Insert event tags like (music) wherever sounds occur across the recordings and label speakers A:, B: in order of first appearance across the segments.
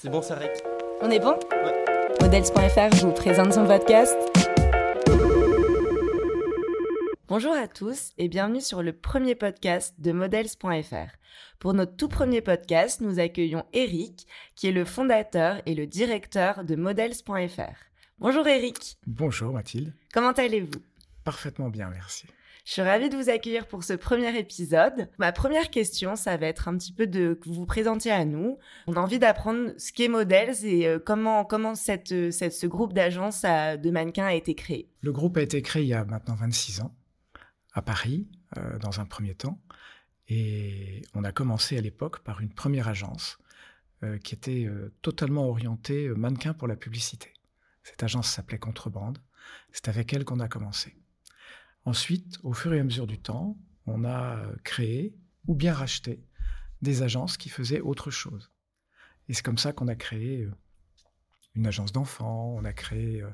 A: C'est bon, ça rec.
B: On est bon
A: Ouais.
B: Models.fr vous présente son podcast. Bonjour à tous et bienvenue sur le premier podcast de Models.fr. Pour notre tout premier podcast, nous accueillons Eric, qui est le fondateur et le directeur de Models.fr. Bonjour Eric,
C: Bonjour Mathilde.
B: comment allez-vous?
C: Parfaitement bien, merci.
B: Je suis ravie de vous accueillir pour ce premier épisode. Ma première question, ça va être un petit peu de vous vous à nous. On a envie d'apprendre ce qu'est Models et euh, comment, comment euh, ce groupe d'agences à- de mannequins a été créé.
C: Le groupe a été créé il y a maintenant 26 ans, à Paris, euh, dans un premier temps. Et on a commencé à l'époque par une première agence euh, qui était euh, totalement orientée euh, mannequin pour la publicité. Cette agence s'appelait Contrebande. C'est avec elle qu'on a commencé. Ensuite, au fur et à mesure du temps, on a euh, créé ou bien racheté des agences qui faisaient autre chose. Et c'est comme ça qu'on a créé euh, une agence d'enfants, on a créé euh,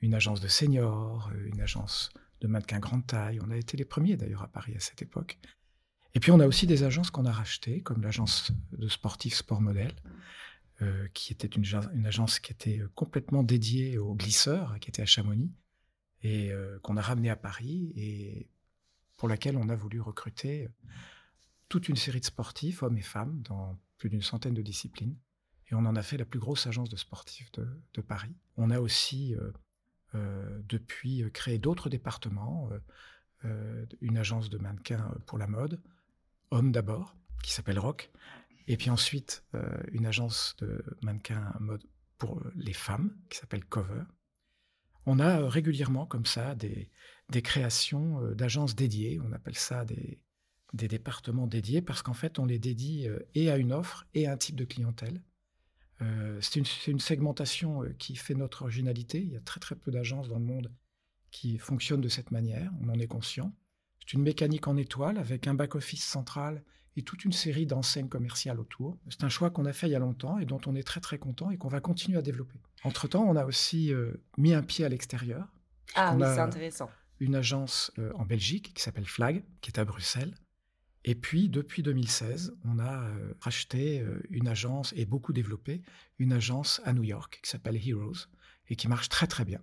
C: une agence de seniors, une agence de mannequins grande taille. On a été les premiers d'ailleurs à Paris à cette époque. Et puis on a aussi des agences qu'on a rachetées, comme l'agence de sportifs Sport Model, euh, qui était une, agence qui était complètement dédiée aux glisseurs, qui était à Chamonix, et euh, qu'on a ramené à Paris, et pour laquelle on a voulu recruter euh, toute une série de sportifs, hommes et femmes, dans plus d'une centaine de disciplines. Et on en a fait la plus grosse agence de sportifs de, Paris. On a aussi, euh, depuis, créé d'autres départements. une agence de mannequins pour la mode, hommes d'abord, qui s'appelle Rock. Et puis ensuite, une agence de mannequins mode pour les femmes, qui s'appelle Cover. On a euh, régulièrement comme ça des, créations euh, d'agences dédiées. On appelle ça des, départements dédiés parce qu'en fait, on les dédie euh, et à une offre et à un type de clientèle. C'est une, une segmentation qui fait notre originalité. Il y a très très peu d'agences dans le monde qui fonctionnent de cette manière, on en est conscient. C'est une mécanique en étoile avec un back-office central et toute une série d'enseignes commerciales autour. C'est un choix qu'on a fait il y a longtemps et dont on est très très content et qu'on va continuer à développer. Entre-temps, on a aussi euh, mis un pied à l'extérieur.
B: Ah oui, c'est intéressant.
C: une agence euh, en Belgique qui s'appelle Flag, qui est à Bruxelles. Et puis, depuis 2016, on a euh, racheté euh, une agence et beaucoup développé une agence à New York qui s'appelle Heroes et qui marche très très bien.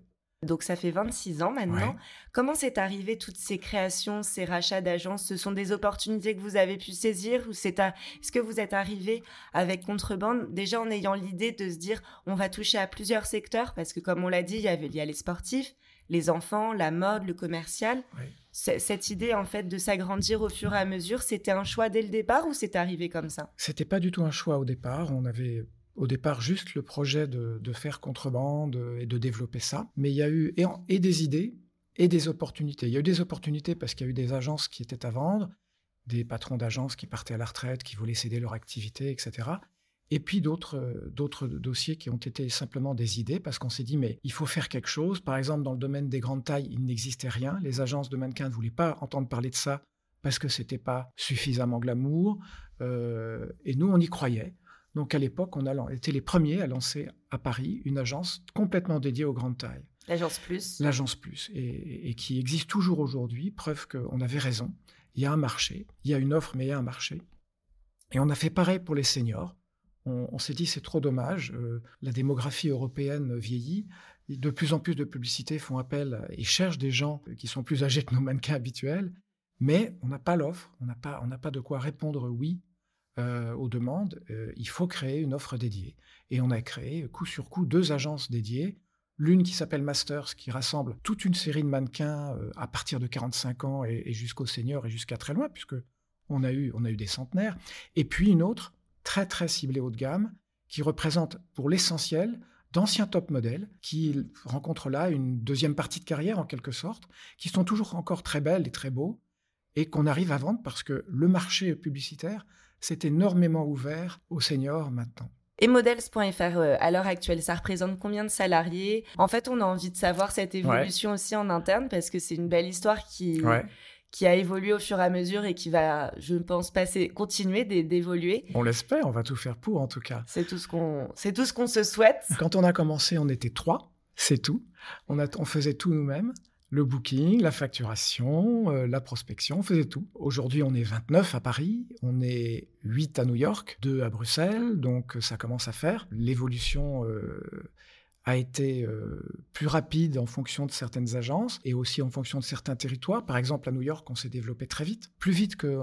B: Donc ça fait 26 ans maintenant.
C: Ouais.
B: Comment c'est arrivé toutes ces créations, ces rachats d'agences? Ce sont des opportunités que vous avez pu saisir ou c'est à... est-ce que vous êtes arrivé avec Contrebande déjà en ayant l'idée de se dire on va toucher à plusieurs secteurs? Parce que comme on l'a dit, il y avait il y a les sportifs, les enfants, la mode, le commercial.
C: Ouais.
B: Cette idée en fait de s'agrandir au fur et à mesure, c'était un choix dès le départ ou c'est arrivé comme ça?
C: C'était pas du tout un choix au départ. On avait au départ juste le projet de, faire contrebande euh, et de développer ça. Mais il y a eu et des idées et des opportunités. Il y a eu des opportunités parce qu'il y a eu des agences qui étaient à vendre, des patrons d'agences qui partaient à la retraite, qui voulaient céder leur activité, etc. Et puis d'autres euh, d'autres dossiers qui ont été simplement des idées parce qu'on s'est dit mais il faut faire quelque chose. Par exemple dans le domaine des grandes tailles, il n'existait rien. Les agences de mannequins ne voulaient pas entendre parler de ça parce que c'était pas suffisamment glamour. Euh, et nous on y croyait. Donc à l'époque, on a été les premiers à lancer à Paris une agence complètement dédiée aux grandes tailles,
B: L'agence plus.
C: l'agence Plus, et, et qui existe toujours aujourd'hui, preuve qu'on avait raison. Il y a un marché, il y a une offre, mais il y a un marché. Et on a fait pareil pour les seniors. On, on s'est dit c'est trop dommage, euh, la démographie européenne vieillit, de plus en plus de publicités font appel et cherchent des gens qui sont plus âgés que nos mannequins habituels, mais on n'a pas l'offre, on n'a pas, on n'a pas de quoi répondre oui euh, aux demandes. Euh, il faut créer une offre dédiée. Et on a créé coup sur coup deux agences dédiées. L'une qui s'appelle Masters, qui rassemble toute une série de mannequins euh, à partir de 45 ans et, et jusqu'aux seniors et jusqu'à très loin, puisque on a, eu, on a eu des centenaires. Et puis une autre, très très ciblée haut de gamme, qui représente pour l'essentiel d'anciens top modèles qui rencontrent là une deuxième partie de carrière en quelque sorte, qui sont toujours encore très belles et très beaux, et qu'on arrive à vendre parce que le marché publicitaire s'est énormément ouvert aux seniors maintenant.
B: Et Models.fr, euh, à l'heure actuelle, ça représente combien de salariés? En fait, on a envie de savoir cette évolution aussi en interne parce que c'est une belle histoire qui, qui a évolué au fur et à mesure et qui va, je pense, passer, continuer d'é- d'évoluer.
C: On l'espère, on va tout faire pour en tout cas.
B: C'est tout ce qu'on, c'est tout ce qu'on se souhaite.
C: Quand on a commencé, on était trois, c'est tout. On, a, on faisait tout nous-mêmes. Le booking, la facturation, euh, la prospection, on faisait tout. Aujourd'hui, on est 29 à Paris, on est 8 à New York, 2 à Bruxelles, donc ça commence à faire. L'évolution euh, a été euh, plus rapide en fonction de certaines agences et aussi en fonction de certains territoires. Par exemple, à New York, on s'est développé très vite, plus vite que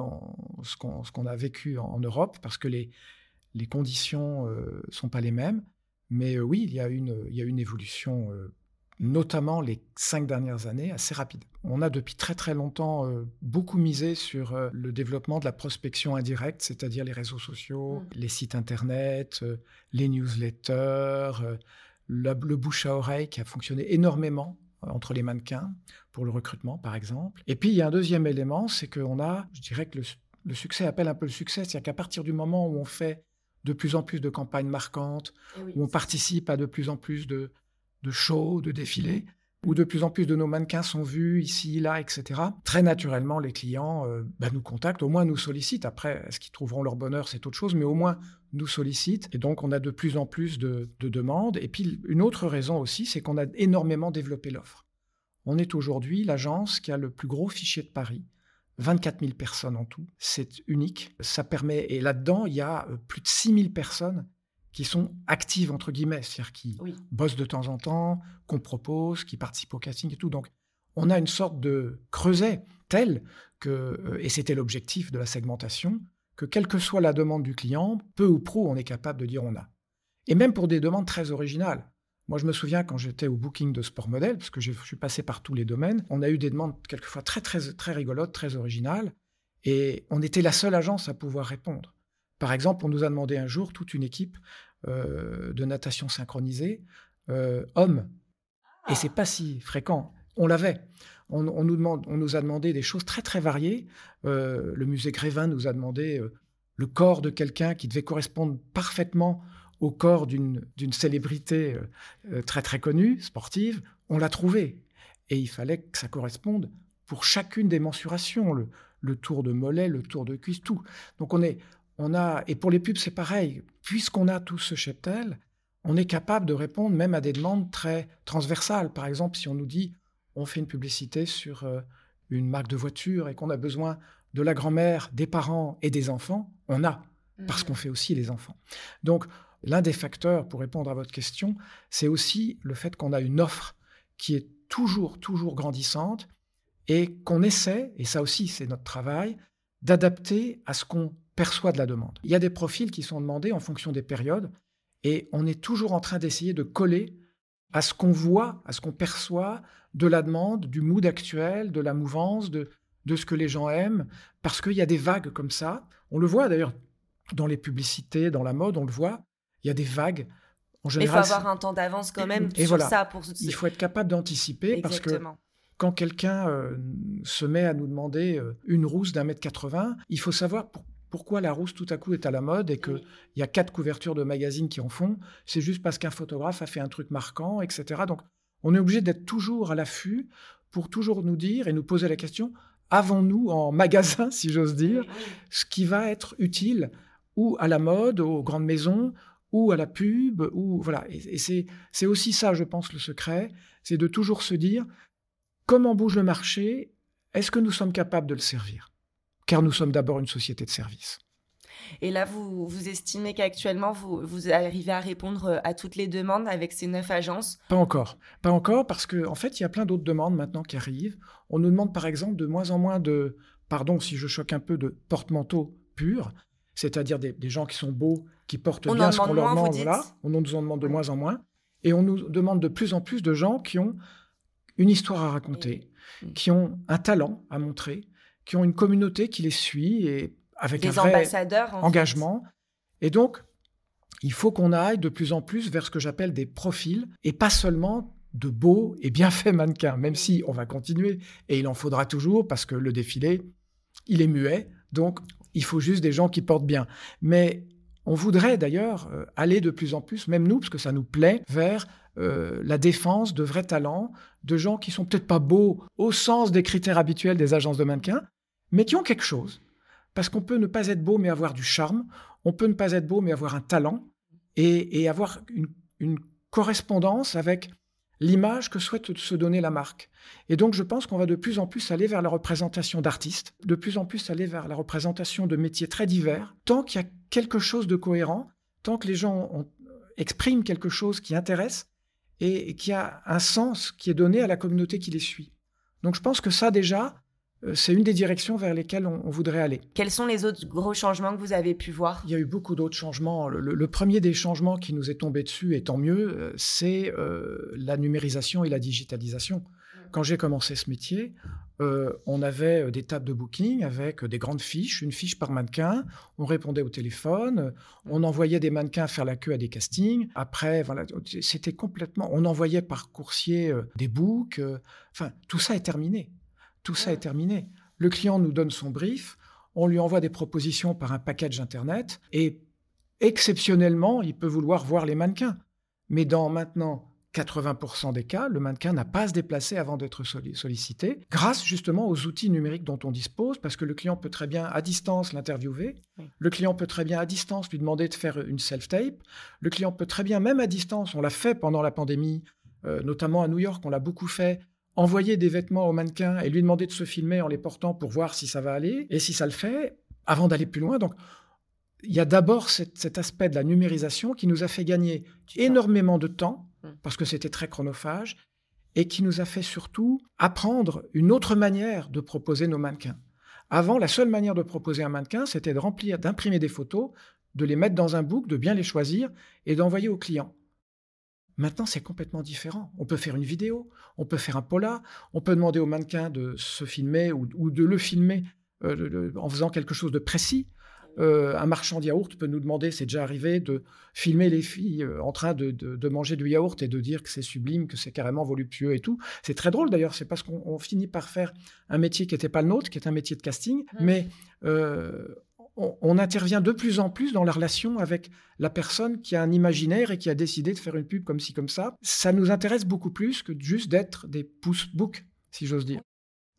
C: ce qu'on a vécu en, Europe, parce que les, les conditions ne sont pas les mêmes. Mais oui, il y a une, il y a une évolution notamment les cinq dernières années, assez rapide. On a depuis très très longtemps euh, beaucoup misé sur euh, le développement de la prospection indirecte, c'est-à-dire les réseaux sociaux, mm. les sites internet, euh, les newsletters, le bouche à oreille qui a fonctionné énormément entre les mannequins pour le recrutement par exemple. Et puis il y a un deuxième élément, c'est qu'on a, je dirais que le, succès appelle un peu le succès, c'est-à-dire qu'à partir du moment où on fait de plus en plus de campagnes marquantes, eh où on participe à de plus en plus de, de shows, de défilés, où de plus en plus de nos mannequins sont vus ici, là, etc. Très naturellement, les clients euh, bah, nous contactent, au moins nous sollicitent. Après, est-ce qu'ils trouveront leur bonheur, c'est autre chose, mais au moins nous sollicitent. Et donc, on a de plus en plus de, demandes. Et puis, une autre raison aussi, c'est qu'on a énormément développé l'offre. On est aujourd'hui l'agence qui a le plus gros fichier de Paris. 24 000 personnes en tout. C'est unique. Ça permet, et là-dedans, il y a euh, plus de 6 000 personnes qui sont actives, entre guillemets, c'est-à-dire qui bossent de temps en temps, qu'on propose, qui participent au casting et tout. Donc, on a une sorte de creuset tel que, euh, et c'était l'objectif de la segmentation, que quelle que soit la demande du client, peu ou prou, on est capable de dire on a. Et même pour des demandes très originales. Moi, je me souviens quand j'étais au booking de Sport Model, parce que je suis passé par tous les domaines, on a eu des demandes quelquefois très, très, très rigolotes, très originales, et on était la seule agence à pouvoir répondre. Par exemple, on nous a demandé un jour, toute une équipe, euh, de natation synchronisée euh, homme. Et c'est pas si fréquent. On l'avait. On, nous demande, on nous a demandé des choses très très variées. Euh, le musée Grévin nous a demandé le corps de quelqu'un qui devait correspondre parfaitement au corps d'une célébrité très très connue, sportive. On l'a trouvé. Et il fallait que ça corresponde pour chacune des mensurations, le, le tour de mollet, le tour de cuisse, tout. Donc on est, on a, et pour les pubs, c'est pareil. Puisqu'on a tout ce cheptel, on est capable de répondre même à des demandes très transversales. Par exemple, si on nous dit on fait une publicité sur euh, une marque de voiture et qu'on a besoin de la grand-mère, des parents et des enfants, on a, parce mmh. qu'on fait aussi les enfants. Donc, l'un des facteurs, pour répondre à votre question, c'est aussi le fait qu'on a une offre qui est toujours, toujours grandissante et qu'on essaie, et ça aussi c'est notre travail, d'adapter à ce qu'on perçoit de la demande. Il y a des profils qui sont demandés en fonction des périodes et on est toujours en train d'essayer de coller à ce qu'on voit, à ce qu'on perçoit de la demande, du mood actuel, de la mouvance, de, de ce que les gens aiment, parce qu'il y a des vagues comme ça. On le voit d'ailleurs dans les publicités, dans la mode, on le voit. Il y a des vagues.
B: En général, il faut avoir un temps d'avance quand même et sur ça. Pour...
C: Il faut être capable d'anticiper parce que quand quelqu'un euh, se met à nous demander euh, une rousse d'un mètre 80, il faut savoir pour, pourquoi la rousse tout à coup est à la mode et qu'il y a quatre couvertures de magazines qui en font. C'est juste parce qu'un photographe a fait un truc marquant, etc. Donc on est obligé d'être toujours à l'affût pour toujours nous dire et nous poser la question, avons-nous en magasin, si j'ose dire, ce qui va être utile ou à la mode, aux grandes maisons, ou à la pub, ou voilà. Et, c'est aussi ça, je pense, le secret, c'est de toujours se dire comment bouge le marché, est-ce que nous sommes capables de le servir? Car nous sommes d'abord une société de services.
B: Et là, vous, vous estimez qu'actuellement, vous, vous arrivez à répondre euh, à toutes les demandes avec ces neuf agences?
C: Pas encore. Pas encore, parce qu'en en fait, il y a plein d'autres demandes maintenant qui arrivent. On nous demande, par exemple, de moins en moins de, pardon si je choque un peu, de porte-manteaux purs, c'est-à-dire des, gens qui sont beaux, qui portent bien ce qu'on leur demande. Voilà. On nous en demande de moins en moins. Et on nous demande de plus en plus de gens qui ont une histoire à raconter, qui ont un talent à montrer, qui ont une communauté qui les suit et avec un vrai engagement. Et donc, il faut qu'on aille de plus en plus vers ce que j'appelle des profils et pas seulement de beaux et bien faits mannequins, même si on va continuer et il en faudra toujours parce que le défilé, il est muet, donc il faut juste des gens qui portent bien. Mais on voudrait d'ailleurs euh, aller de plus en plus, même nous, parce que ça nous plaît, vers euh, la défense de vrais talents, de gens qui sont peut-être pas beaux au sens des critères habituels des agences de mannequins, mais qui ont quelque chose. Parce qu'on peut ne pas être beau mais avoir du charme, on peut ne pas être beau mais avoir un talent et, avoir une, correspondance avec l'image que souhaite se donner la marque. Et donc je pense qu'on va de plus en plus aller vers la représentation d'artistes, de plus en plus aller vers la représentation de métiers très divers, tant qu'il y a quelque chose de cohérent, tant que les gens expriment quelque chose qui intéresse et qui a un sens qui est donné à la communauté qui les suit. Donc je pense que ça déjà, euh, c'est une des directions vers lesquelles on, voudrait aller.
B: Quels sont les autres gros changements que vous avez pu voir?
C: Il y a eu beaucoup d'autres changements. Le, premier des changements qui nous est tombé dessus, et tant mieux, euh, c'est euh, la numérisation et la digitalisation. Quand j'ai commencé ce métier, on avait des tables de booking avec des grandes fiches, une fiche par mannequin. On répondait au téléphone, on envoyait des mannequins faire la queue à des castings. Après, voilà, c'était complètement. On envoyait par coursier des books. Enfin, tout ça est terminé. Tout ça est terminé. Le client nous donne son brief, on lui envoie des propositions par un package Internet et exceptionnellement, il peut vouloir voir les mannequins. Mais dans maintenant 80% des cas, le mannequin n'a pas à se déplacer avant d'être sollicité, grâce justement aux outils numériques dont on dispose, parce que le client peut très bien à distance l'interviewer, le client peut très bien à distance lui demander de faire une self-tape, le client peut très bien, même à distance, on l'a fait pendant la pandémie, euh, notamment à New York, on l'a beaucoup fait, envoyer des vêtements au mannequin et lui demander de se filmer en les portant pour voir si ça va aller et si ça le fait avant d'aller plus loin. Donc, il y a d'abord cet, aspect de la numérisation qui nous a fait gagner énormément de temps mmh. parce que c'était très chronophage et qui nous a fait surtout apprendre une autre manière de proposer nos mannequins. Avant, la seule manière de proposer un mannequin, c'était de remplir, d'imprimer des photos, de les mettre dans un book, de bien les choisir et d'envoyer au client. Maintenant, c'est complètement différent. On peut faire une vidéo, on peut faire un pola, on peut demander au mannequin de se filmer ou, de le filmer euh, en faisant quelque chose de précis. Euh, un marchand de yaourt peut nous demander, c'est déjà arrivé, de filmer les filles euh, en train de, manger du yaourt et de dire que c'est sublime, que c'est carrément voluptueux et tout. C'est très drôle d'ailleurs, c'est parce qu'on finit par faire un métier qui n'était pas le nôtre, qui est un métier de casting, mmh. mais on, intervient de plus en plus dans la relation avec la personne qui a un imaginaire et qui a décidé de faire une pub comme ci, comme ça. Ça nous intéresse beaucoup plus que juste d'être des pouce-books, si j'ose dire.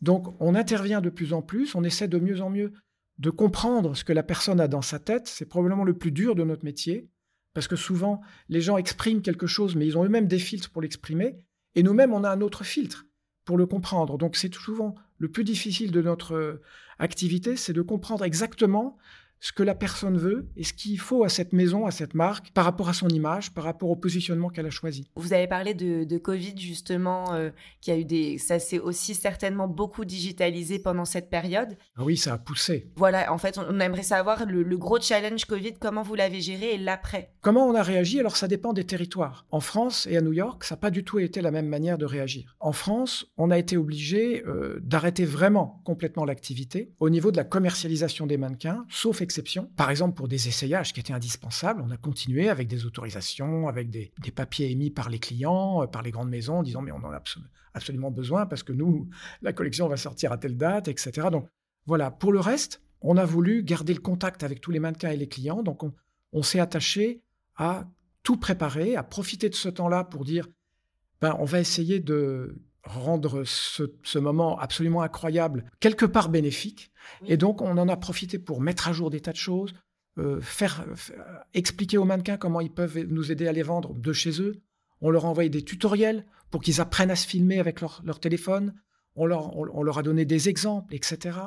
C: Donc on intervient de plus en plus, on essaie de mieux en mieux de comprendre ce que la personne a dans sa tête. C'est probablement le plus dur de notre métier, parce que souvent les gens expriment quelque chose, mais ils ont eux-mêmes des filtres pour l'exprimer, et nous-mêmes on a un autre filtre pour le comprendre. Donc c'est souvent le plus difficile de notre euh, activité, c'est de comprendre exactement ce que la personne veut et ce qu'il faut à cette maison, à cette marque, par rapport à son image, par rapport au positionnement qu'elle a choisi.
B: Vous avez parlé de, Covid justement, euh, qui a eu des, ça s'est aussi certainement beaucoup digitalisé pendant cette période.
C: Ah oui, ça a poussé.
B: Voilà, en fait, on aimerait savoir le, gros challenge Covid, comment vous l'avez géré et l'après.
C: Comment on a réagi? Alors ça dépend des territoires. En France et à New York, ça n'a pas du tout été la même manière de réagir. En France, on a été obligé euh, d'arrêter vraiment complètement l'activité au niveau de la commercialisation des mannequins, sauf Par exemple, pour des essayages qui étaient indispensables, on a continué avec des autorisations, avec des, papiers émis par les clients, euh, par les grandes maisons, disant mais on en a absolument besoin parce que nous, la collection va sortir à telle date, etc. Donc voilà, pour le reste, on a voulu garder le contact avec tous les mannequins et les clients, donc on, s'est attaché à tout préparer, à profiter de ce temps-là pour dire, ben, on va essayer de rendre ce, moment absolument incroyable quelque part bénéfique. Et donc, on en a profité pour mettre à jour des tas de choses, euh, faire, expliquer aux mannequins comment ils peuvent nous aider à les vendre de chez eux. On leur a envoyé des tutoriels pour qu'ils apprennent à se filmer avec leur, téléphone. On leur, on, leur, a donné des exemples, etc.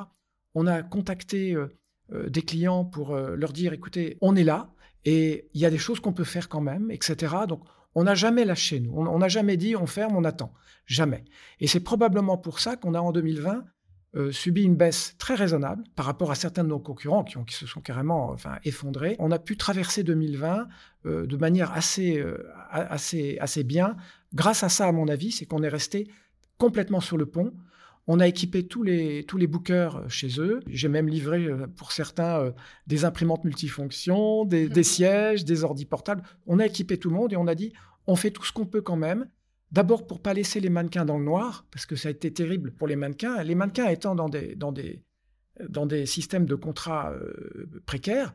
C: On a contacté euh, euh, des clients pour leur dire, écoutez, on est là et il y a des choses qu'on peut faire quand même, etc. Donc, on n'a jamais lâché, nous. On n'a jamais dit on ferme, on attend. Jamais. Et c'est probablement pour ça qu'on a en 2020 euh, subi une baisse très raisonnable par rapport à certains de nos concurrents qui, se sont carrément enfin, effondrés. On a pu traverser 2020 euh, de manière assez, euh, assez, assez bien. Grâce à ça, à mon avis, c'est qu'on est resté complètement sur le pont. On a équipé tous les, tous les bookers chez eux. J'ai même livré pour certains des imprimantes multifonctions, des, des sièges, des ordi portables. On a équipé tout le monde et on a dit on fait tout ce qu'on peut quand même. D'abord pour pas laisser les mannequins dans le noir, parce que ça a été terrible pour les mannequins. Les mannequins étant dans des, dans des, dans des systèmes de contrats euh, précaires,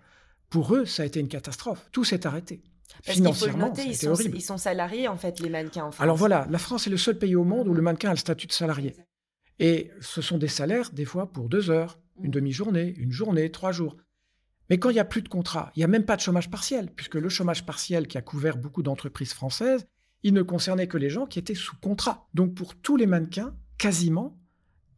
C: pour eux, ça a été une catastrophe. Tout s'est arrêté.
B: Parce Financièrement, ils, sont, ils sont salariés, en fait, les mannequins en France.
C: Alors voilà, la France est le seul pays au monde où le mannequin a le statut de salarié. Et ce sont des salaires, des fois, pour deux heures, une mm. demi-journée, une journée, trois jours. Mais quand il n'y a plus de contrat, il n'y a même pas de chômage partiel, puisque le chômage partiel qui a couvert beaucoup d'entreprises françaises, il ne concernait que les gens qui étaient sous contrat. Donc pour tous les mannequins, quasiment,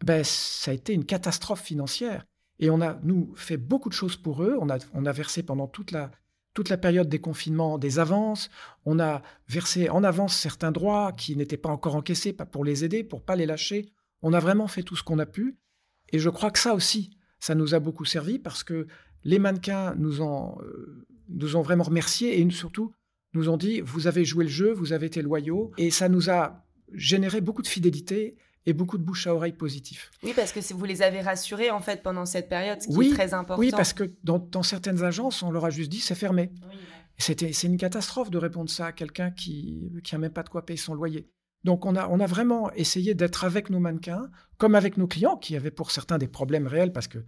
C: ben, ça a été une catastrophe financière. Et on a, nous, fait beaucoup de choses pour eux. On a, on a versé pendant toute la, toute la période des confinements des avances. On a versé en avance certains droits qui n'étaient pas encore encaissés, pas pour les aider, pour pas les lâcher. On a vraiment fait tout ce qu'on a pu. Et je crois que ça aussi, ça nous a beaucoup servi parce que les mannequins nous ont, euh, nous ont vraiment remerciés et surtout nous ont dit vous avez joué le jeu, vous avez été loyaux et ça nous a généré beaucoup de fidélité et beaucoup de bouche à oreille positif.
B: Oui, parce que vous les avez rassurés en fait pendant cette période, ce qui est très important.
C: Oui, parce que dans, certaines agences, on leur a juste dit c'est fermé. C'était, c'est une catastrophe de répondre ça à quelqu'un qui n'a même pas de quoi payer son loyer. Donc on a, vraiment essayé d'être avec nos mannequins, comme avec nos clients qui avaient pour certains des problèmes réels parce que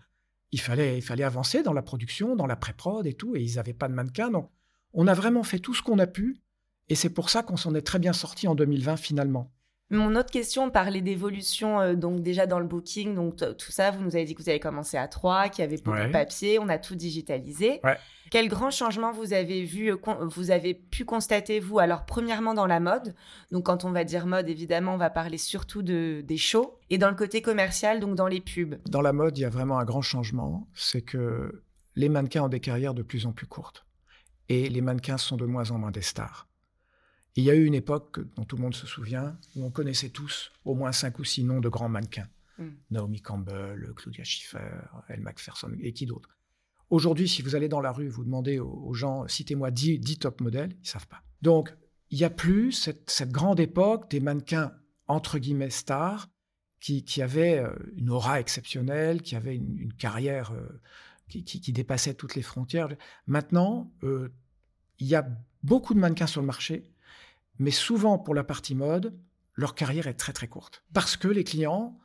C: il fallait, il fallait avancer dans la production, dans la pré-prod et tout, et ils n'avaient pas de mannequins. Donc on a vraiment fait tout ce qu'on a pu, et c'est pour ça qu'on s'en est très bien sorti en 2020 finalement.
B: Mon autre question parlait d'évolution, euh, donc déjà dans le booking, donc tout ça, vous nous avez dit que vous avez commencé à 3, qu'il y avait beaucoup de papier, on a tout digitalisé. Quel grand changement vous avez vu, euh, vous avez pu constater, vous, alors premièrement dans la mode, donc quand on va dire mode, évidemment, on va parler surtout de, des shows, et dans le côté commercial, donc dans les pubs.
C: Dans la mode, il y a vraiment un grand changement, c'est que les mannequins ont des carrières de plus en plus courtes, et les mannequins sont de moins en moins des stars il y a eu une époque dont tout le monde se souvient, où on connaissait tous au moins cinq ou six noms de grands mannequins. Mm. Naomi Campbell, Claudia Schiffer, Elle Macpherson et qui d'autres. Aujourd'hui, si vous allez dans la rue, vous demandez aux, gens, citez-moi 10, top modèles, ils ne savent pas. Donc, il n'y a plus cette, grande époque des mannequins, entre guillemets, stars, qui, avaient euh, une aura exceptionnelle, qui avaient une, carrière euh, qui, dépassait toutes les frontières. Maintenant, euh, il y a beaucoup de mannequins sur le marché mais souvent pour la partie mode, leur carrière est très très courte. Parce que les clients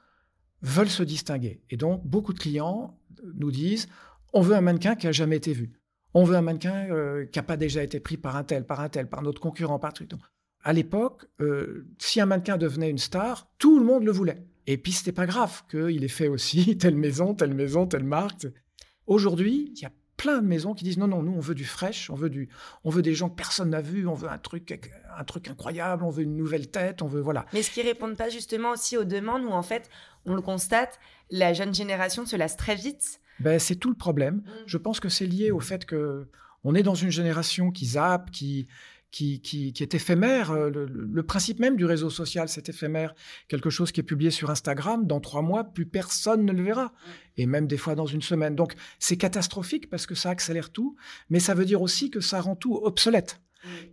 C: veulent se distinguer. Et donc, beaucoup de clients nous disent, on veut un mannequin qui n'a jamais été vu. On veut un mannequin euh, qui n'a pas déjà été pris par un tel, par un tel, par notre concurrent, par truc. à l'époque, euh, si un mannequin devenait une star, tout le monde le voulait. Et puis, c'était pas grave qu'il ait fait aussi (laughs) telle maison, telle maison, telle marque. Aujourd'hui, il y a plein de maisons qui disent non, non, nous, on veut du fraîche, on veut, du, on veut des gens que personne n'a vus, on veut un truc, un truc incroyable, on veut une nouvelle tête, on veut, voilà.
B: Mais ce qui répondent pas justement aussi aux demandes où, en fait, on le constate, la jeune génération se lasse très vite.
C: Ben, c'est tout le problème. Mm. Je pense que c'est lié au fait que on est dans une génération qui zappe, qui, qui, est éphémère. Euh, le, principe même du réseau social, c'est éphémère. Quelque chose qui est publié sur Instagram, dans trois mois, plus personne ne le verra. Et même des fois dans une semaine. Donc c'est catastrophique parce que ça accélère tout, mais ça veut dire aussi que ça rend tout obsolète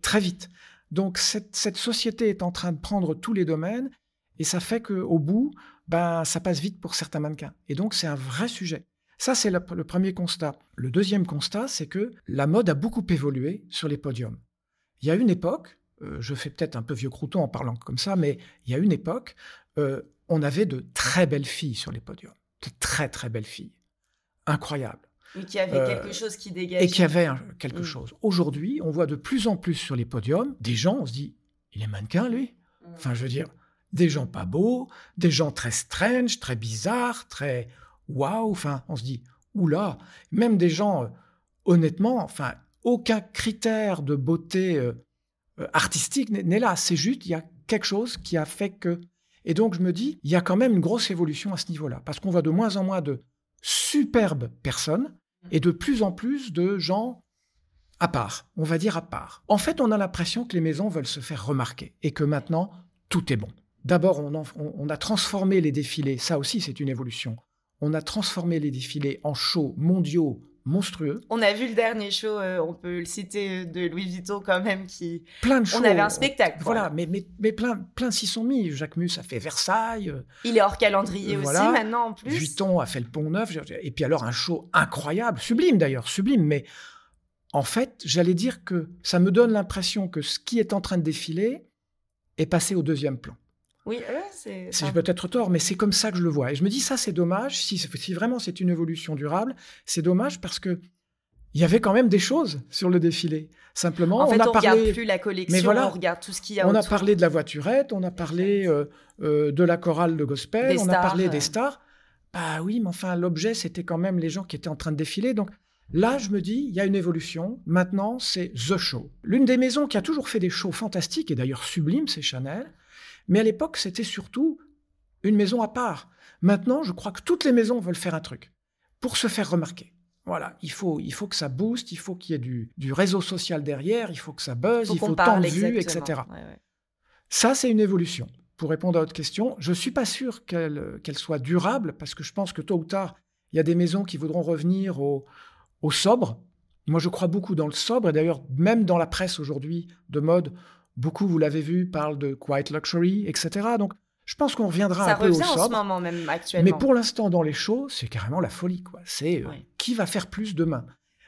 C: très vite. Donc cette, société est en train de prendre tous les domaines et ça fait qu'au bout, ben, ça passe vite pour certains mannequins. Et donc c'est un vrai sujet. Ça, c'est le premier constat. Le deuxième constat, c'est que la mode a beaucoup évolué sur les podiums. Il y a une époque, euh, je fais peut-être un peu vieux crouton en parlant comme ça, mais il y a une époque, euh, on avait de très belles filles sur les podiums, de très très belles filles, incroyables.
B: Et qui avait quelque euh, chose qui dégageait.
C: Et qui avait quelque mm. chose. Aujourd'hui, on voit de plus en plus sur les podiums des gens, on se dit, il est mannequin lui mm. Enfin, je veux dire, des gens pas beaux, des gens très strange, très bizarres, très waouh. Enfin, on se dit, oula, même des gens, honnêtement, enfin, aucun critère de beauté euh, euh, artistique n'est là. C'est juste, il y a quelque chose qui a fait que. Et donc, je me dis, il y a quand même une grosse évolution à ce niveau-là, parce qu'on voit de moins en moins de superbes personnes et de plus en plus de gens à part, on va dire à part. En fait, on a l'impression que les maisons veulent se faire remarquer et que maintenant, tout est bon. D'abord, on, on, a transformé les défilés, ça aussi c'est une évolution. On a transformé les défilés en shows mondiaux monstrueux.
B: On a vu le dernier show, euh, on peut le citer, de Louis Vuitton quand même, qui...
C: Plein de shows.
B: On avait un spectacle.
C: Voilà, mais, mais, mais, plein, plein s'y sont mis. Jacques Mus a fait Versailles. Euh,
B: Il est hors calendrier aussi maintenant en plus.
C: Vuitton a fait le Pont Neuf. Et puis alors un show incroyable, sublime d'ailleurs, sublime. Mais en fait, j'allais dire que ça me donne l'impression que ce qui est en train de défiler est passé au deuxième plan.
B: Oui, c'est.
C: C'est peut-être tort, mais c'est comme ça que je le vois. Et je me dis, ça, c'est dommage. Si, si vraiment c'est une évolution durable, c'est dommage parce que il y avait quand même des choses sur le défilé. Simplement,
B: en fait,
C: on
B: a parlé. Regarde plus la collection, mais voilà, on regarde tout ce qu'il y a.
C: On a parlé de la voiturette, on a parlé euh, euh, de la chorale de gospel, on a parlé des stars. Bah oui, mais enfin, l'objet, c'était quand même les gens qui étaient en train de défiler. Donc, Là, je me dis, il y a une évolution. Maintenant, c'est The Show. L'une des maisons qui a toujours fait des shows fantastiques et d'ailleurs sublimes, c'est Chanel. Mais à l'époque, c'était surtout une maison à part. Maintenant, je crois que toutes les maisons veulent faire un truc pour se faire remarquer. Voilà, il faut, il faut que ça booste, il faut qu'il y ait du, du, réseau social derrière, il faut que ça buzz, il faut tant de vues, etc. Ça, c'est une évolution. Pour répondre à votre question, je ne suis pas sûr qu'elle soit durable parce que je pense que tôt ou tard, il y a des maisons qui voudront revenir au, au sobre. Moi, je crois beaucoup dans le sobre. Et d'ailleurs, même dans la presse aujourd'hui de mode, beaucoup, vous l'avez vu, parlent de quiet luxury, etc. Donc, je pense qu'on reviendra un peu au sobre.
B: en ce moment même, actuellement.
C: Mais pour l'instant, dans les shows, c'est carrément la folie. quoi. C'est euh, qui va faire plus demain?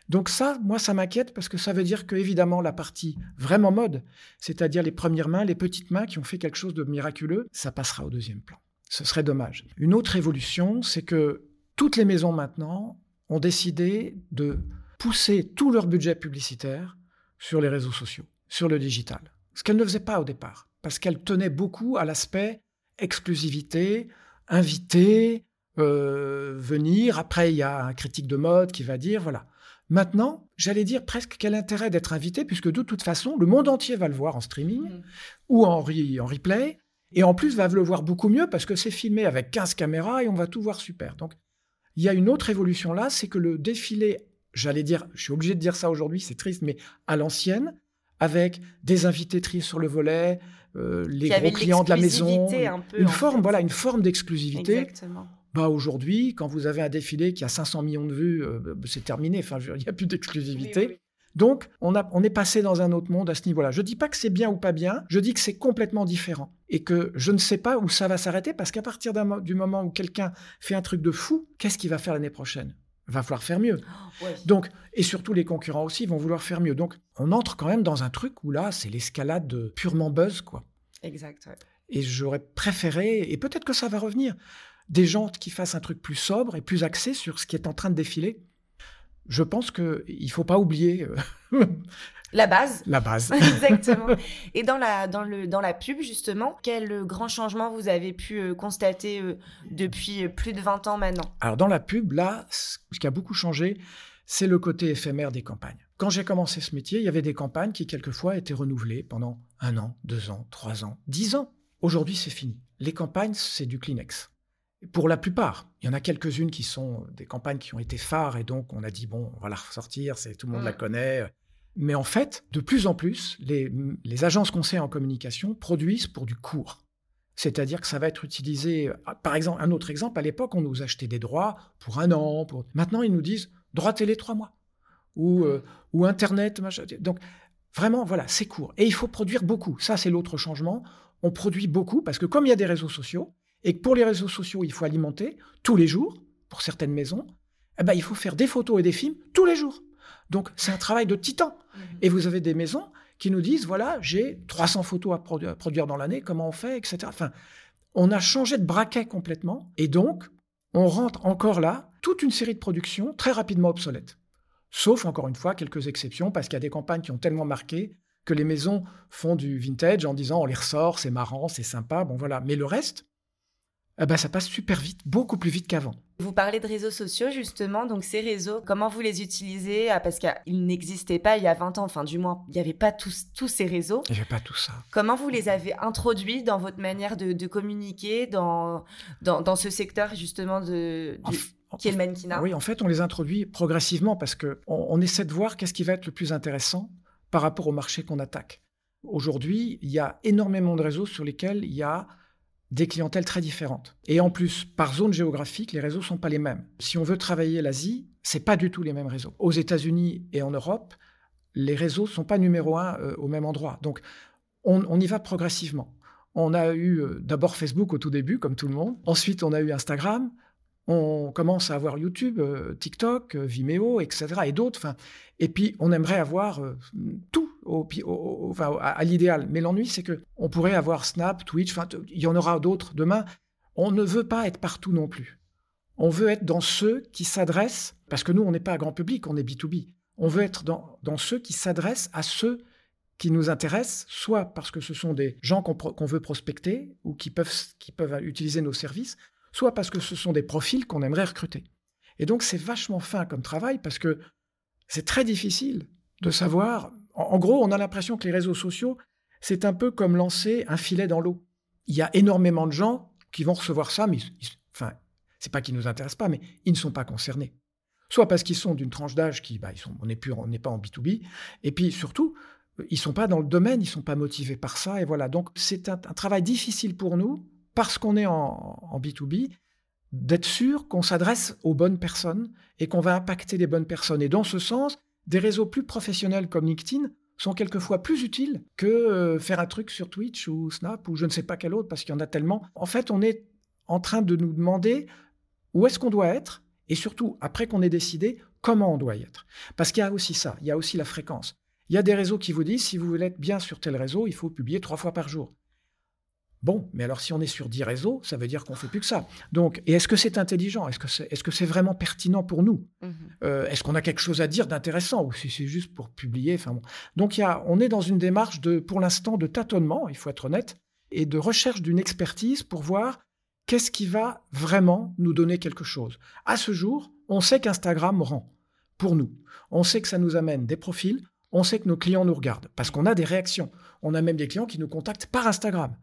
C: Donc ça, moi, ça m'inquiète parce que ça veut dire que, évidemment, la partie vraiment mode, c'est-à-dire les premières mains, les petites mains qui ont fait quelque chose de miraculeux, ça passera au deuxième plan. Ce serait dommage. Une autre évolution, c'est que toutes les maisons maintenant ont décidé de pousser tout leur budget publicitaire sur les réseaux sociaux, sur le digital. Ce qu'elles ne faisaient pas au départ, parce qu'elles tenaient beaucoup à l'aspect exclusivité, invité, euh, venir. Après, il y a un critique de mode qui va dire, voilà. Maintenant, j'allais dire presque quel intérêt d'être invité, puisque de toute façon, le monde entier va le voir en streaming mmh. ou en, en replay, et en plus va le voir beaucoup mieux parce que c'est filmé avec 15 caméras et on va tout voir super. Donc, il y a une autre évolution là, c'est que le défilé, j'allais dire, je suis obligé de dire ça aujourd'hui, c'est triste, mais à l'ancienne, avec des invités triés sur le volet, euh, les gros clients de la maison, une forme, voilà, une forme d'exclusivité. Exactement. Bah aujourd'hui, quand vous avez un défilé qui a 500 millions de vues, euh, bah, c'est terminé. Enfin, il n'y a plus d'exclusivité. Donc, on, a, on est passé dans un autre monde à ce niveau-là. Je ne dis pas que c'est bien ou pas bien, je dis que c'est complètement différent. Et que je ne sais pas où ça va s'arrêter, parce qu'à partir du moment où quelqu'un fait un truc de fou, qu'est-ce qu'il va faire l'année prochaine? Va falloir faire mieux. Oh, Donc, et surtout les concurrents aussi vont vouloir faire mieux. Donc, on entre quand même dans un truc où là, c'est l'escalade purement buzz, quoi.
B: Exact.
C: Et j'aurais préféré, et peut-être que ça va revenir, des gens qui fassent un truc plus sobre et plus axé sur ce qui est en train de défiler. Je pense qu'il ne faut pas oublier
B: euh, (laughs) la base.
C: La base. (laughs)
B: Exactement. Et dans la, dans, le, dans la pub, justement, quel grand changement vous avez pu euh, constater euh, depuis plus de 20 ans maintenant?
C: Alors, dans la pub, là, ce qui a beaucoup changé, c'est le côté éphémère des campagnes. Quand j'ai commencé ce métier, il y avait des campagnes qui, quelquefois, étaient renouvelées pendant un an, deux ans, trois ans, dix ans. Aujourd'hui, c'est fini. Les campagnes, c'est du Kleenex. Pour la plupart, il y en a quelques-unes qui sont des campagnes qui ont été phares et donc on a dit bon, on va la ressortir, c'est tout le monde la connaît. Mais en fait, de plus en plus, les, agences conseils en communication produisent pour du court. C'est-à-dire que ça va être utilisé, par exemple, un autre exemple, à l'époque, on nous achetait des droits pour un an. Pour... Maintenant, ils nous disent droit télé trois mois. Ou, euh, ou Internet. Donc, vraiment, voilà, c'est court. Et il faut produire beaucoup. Ça, c'est l'autre changement. On produit beaucoup parce que comme il y a des réseaux sociaux, et que pour les réseaux sociaux, il faut alimenter tous les jours, pour certaines maisons, eh ben, il faut faire des photos et des films tous les jours. Donc, c'est un travail de titan. Mhm. Et vous avez des maisons qui nous disent, voilà, j'ai 300 photos à, produire dans l'année, comment on fait, etc. Enfin, on a changé de braquet complètement. Et donc, on rentre encore là, toute une série de productions très rapidement obsolètes. Sauf, encore une fois, quelques exceptions, parce qu'il y a des campagnes qui ont tellement marqué que les maisons font du vintage en disant on les ressort, c'est marrant, c'est sympa, bon voilà. Mais le reste, eh ben, ça passe super vite, beaucoup plus vite qu'avant.
B: Vous parlez de réseaux sociaux, justement. Donc, ces réseaux, comment vous les utilisez? Ah, Parce qu'ils n'existaient pas il y a 20 ans. Enfin, du moins, il n'y avait pas tous, tous ces réseaux.
C: Il n'y avait pas tout ça.
B: Comment vous les avez introduits dans votre manière de, communiquer dans, dans, ce secteur, justement, de, qui est le mannequinat?
C: Oui, en fait, on les introduit progressivement parce qu'on on essaie de voir qu'est-ce qui va être le plus intéressant par rapport au marché qu'on attaque. Aujourd'hui, il y a énormément de réseaux sur lesquels il y a des clientèles très différentes. Et en plus, par zone géographique, les réseaux sont pas les mêmes. Si on veut travailler l'Asie, c'est pas du tout les mêmes réseaux. Aux États-Unis et en Europe, les réseaux sont pas numéro un euh, au même endroit. Donc, on, y va progressivement. On a eu euh, d'abord Facebook au tout début, comme tout le monde. Ensuite, on a eu Instagram. On commence à avoir YouTube, euh, TikTok, Vimeo, etc. et d'autres. Et puis, on aimerait avoir tout à, l'idéal. Mais l'ennui, c'est que on pourrait avoir Snap, Twitch, il y en aura d'autres demain. On ne veut pas être partout non plus. On veut être dans ceux qui s'adressent, parce que nous, on n'est pas un grand public, on est B2B. On veut être dans, ceux qui s'adressent à ceux qui nous intéressent, soit parce que ce sont des gens qu'on veut prospecter ou qui peuvent utiliser nos services, soit parce que ce sont des profils qu'on aimerait recruter. Et donc, c'est vachement fin comme travail parce que C'est très difficile de savoir. En, gros, on a l'impression que les réseaux sociaux, c'est un peu comme lancer un filet dans l'eau. Il y a énormément de gens qui vont recevoir ça, mais enfin, c'est pas qu'ils nous intéressent pas, mais ils ne sont pas concernés. Soit parce qu'ils sont d'une tranche d'âge qui, bah, ils sont, on n'est plus, on n'est pas en B2B, et puis surtout, ils sont pas dans le domaine, ils sont pas motivés par ça, et voilà. Donc c'est un, travail difficile pour nous parce qu'on est en, en B2B d'être sûr qu'on s'adresse aux bonnes personnes et qu'on va impacter les bonnes personnes. Et dans ce sens, des réseaux plus professionnels comme LinkedIn sont quelquefois plus utiles que euh, faire un truc sur Twitch ou Snap ou je ne sais pas quel autre parce qu'il y en a tellement. En fait, on est en train de nous demander où est-ce qu'on doit être et surtout, après qu'on ait décidé, comment on doit y être. Parce qu'il y a aussi ça, il y a aussi la fréquence. Il y a des réseaux qui vous disent, si vous voulez être bien sur tel réseau, il faut publier trois fois par jour. Bon, mais alors si on est sur 10 réseaux, ça veut dire qu'on fait plus que ça. Donc, et est-ce que c'est intelligent? Est-ce que c'est est -ce c'est vraiment pertinent pour nous? Mmh euh, Est-ce qu'on a quelque chose à dire d'intéressant ou si c'est juste pour publier? Enfin, bon. Donc, il y a, on est dans une démarche de, pour l'instant, de tâtonnement, il faut être honnête, et de recherche d'une expertise pour voir qu'est-ce qui va vraiment nous donner quelque chose. À ce jour, on sait qu'Instagram rend pour nous. On sait que ça nous amène des profils, on sait que nos clients nous regardent parce qu'on a des réactions. On a même des clients qui nous contactent par Instagram.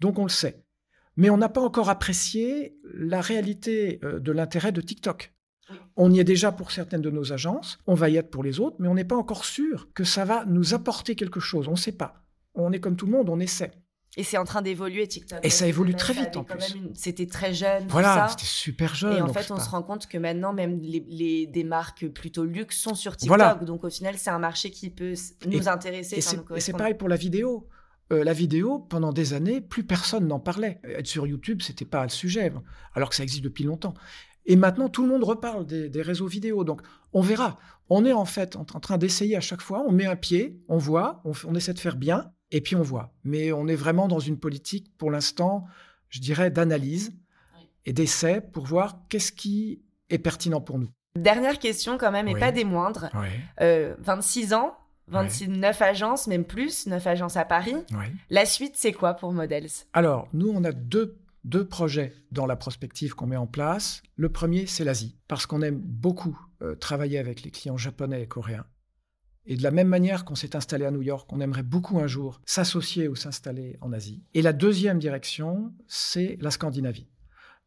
C: Donc on le sait. Mais on n'a pas encore apprécié la réalité euh, de l'intérêt de TikTok. On y est déjà pour certaines de nos agences, on va y être pour les autres, mais on n'est pas encore sûr que ça va nous apporter quelque chose. On ne sait pas. On est comme tout le monde, on essaie.
B: Et c'est en train d'évoluer TikTok.
C: Et ça évolue très vite en plus.
B: C'était très jeune.
C: Voilà, c'était super jeune.
B: Et en fait, on se rend compte que maintenant, même les, des marques plutôt luxe sont sur TikTok. Donc au final, c'est un marché qui peut nous intéresser.
C: Et c'est pareil pour la vidéo. Euh, la vidéo, pendant des années, plus personne n'en parlait. Être sur YouTube, c'était pas le sujet, alors que ça existe depuis longtemps. Et maintenant, tout le monde reparle des, réseaux vidéo. Donc, on verra. On est en fait en, train d'essayer à chaque fois. On met un pied, on voit, on, essaie de faire bien, et puis on voit. Mais on est vraiment dans une politique, pour l'instant, je dirais, d'analyse et d'essai pour voir qu'est-ce qui est pertinent pour nous.
B: Dernière question quand même, et pas des moindres. 26 euh, ans, 26, 9 agences, même plus, 9 agences à Paris. La suite, c'est quoi pour Models?
C: Alors, nous, on a deux, deux projets dans la prospective qu'on met en place. Le premier, c'est l'Asie, parce qu'on aime beaucoup euh, travailler avec les clients japonais et coréens. Et de la même manière qu'on s'est installé à New York, on aimerait beaucoup un jour s'associer ou s'installer en Asie. Et la deuxième direction, c'est la Scandinavie.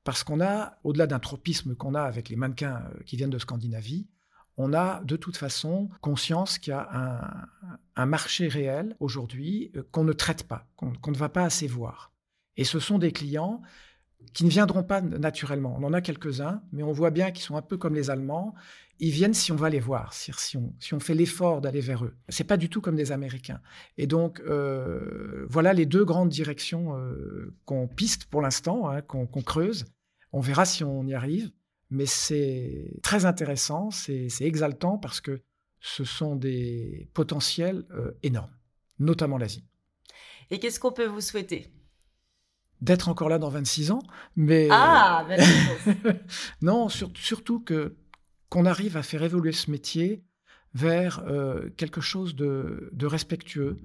C: Parce qu'on a, au-delà d'un tropisme qu'on a avec les mannequins euh, qui viennent de Scandinavie, on a de toute façon conscience qu'il y a un, marché réel aujourd'hui euh, qu'on ne traite pas, qu'on ne va pas assez voir. Et ce sont des clients qui ne viendront pas naturellement. On en a quelques-uns, mais on voit bien qu'ils sont un peu comme les Allemands. Ils viennent si on va les voir, si on, si on fait l'effort d'aller vers eux. C'est pas du tout comme des Américains. Et donc, euh, voilà les deux grandes directions euh, qu'on piste pour l'instant, hein, qu'on creuse. On verra si on y arrive mais c'est très intéressant, c'est exaltant parce que ce sont des potentiels euh, énormes, notamment l'Asie.
B: Et qu'est-ce qu'on peut vous souhaiter?
C: D'être encore là dans 26 ans, mais...
B: Ah, (laughs)
C: Non, surtout que qu'on arrive à faire évoluer ce métier vers euh, quelque chose de, respectueux,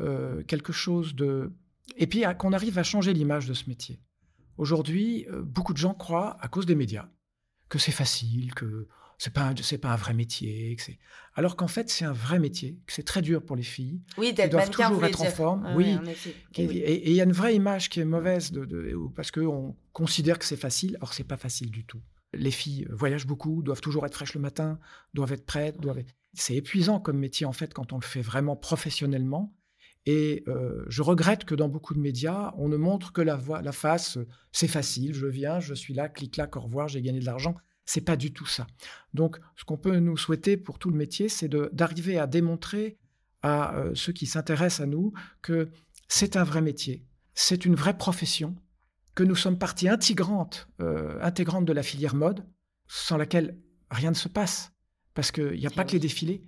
C: euh, quelque chose de... Et puis qu'on arrive à changer l'image de ce métier. Aujourd'hui, beaucoup de gens croient, à cause des médias, que c'est facile, que c'est pas c'est pas un vrai métier, que alors qu'en fait c'est un vrai métier, que c'est très dur pour les filles,
B: oui,
C: qui doivent toujours être en forme, oui, et il y a une vraie image qui est mauvaise de, parce que on considère que c'est facile, or c'est pas facile du tout. Les filles voyagent beaucoup, doivent toujours être fraîches le matin, doivent être prêtes, doivent c'est épuisant comme métier en fait quand on le fait vraiment professionnellement. Et euh, je regrette que dans beaucoup de médias, on ne montre que la, voix, la face, euh, c'est facile, je viens, je suis là, clic-clac, au revoir, j'ai gagné de l'argent. C'est pas du tout ça. Donc, ce qu'on peut nous souhaiter pour tout le métier, c'est d'arriver à démontrer à euh, ceux qui s'intéressent à nous que c'est un vrai métier, c'est une vraie profession, que nous sommes partie intégrante, intégrante de la filière mode, sans laquelle rien ne se passe. Parce qu'il n'y a pas que les défilés,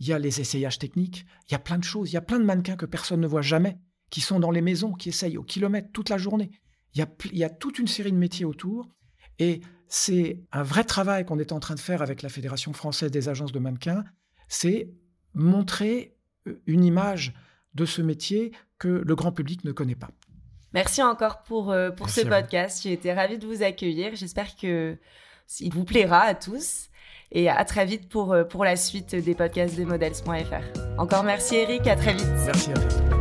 C: il y a les essayages techniques, il y a plein de choses, il y a plein de mannequins que personne ne voit jamais, qui sont dans les maisons, qui essayent au kilomètre toute la journée. Il y a, il y a toute une série de métiers autour, et c'est un vrai travail qu'on est en train de faire avec la Fédération française des agences de mannequins, c'est montrer euh, une image de ce métier que le grand public ne connaît pas.
B: Merci encore pour, euh, pour ce podcast. J'ai été ravie de vous accueillir. J'espère que il vous plaira à tous. Et à très vite pour, pour la suite des podcasts des models.fr. Encore merci Eric, à très vite.
C: Merci vous.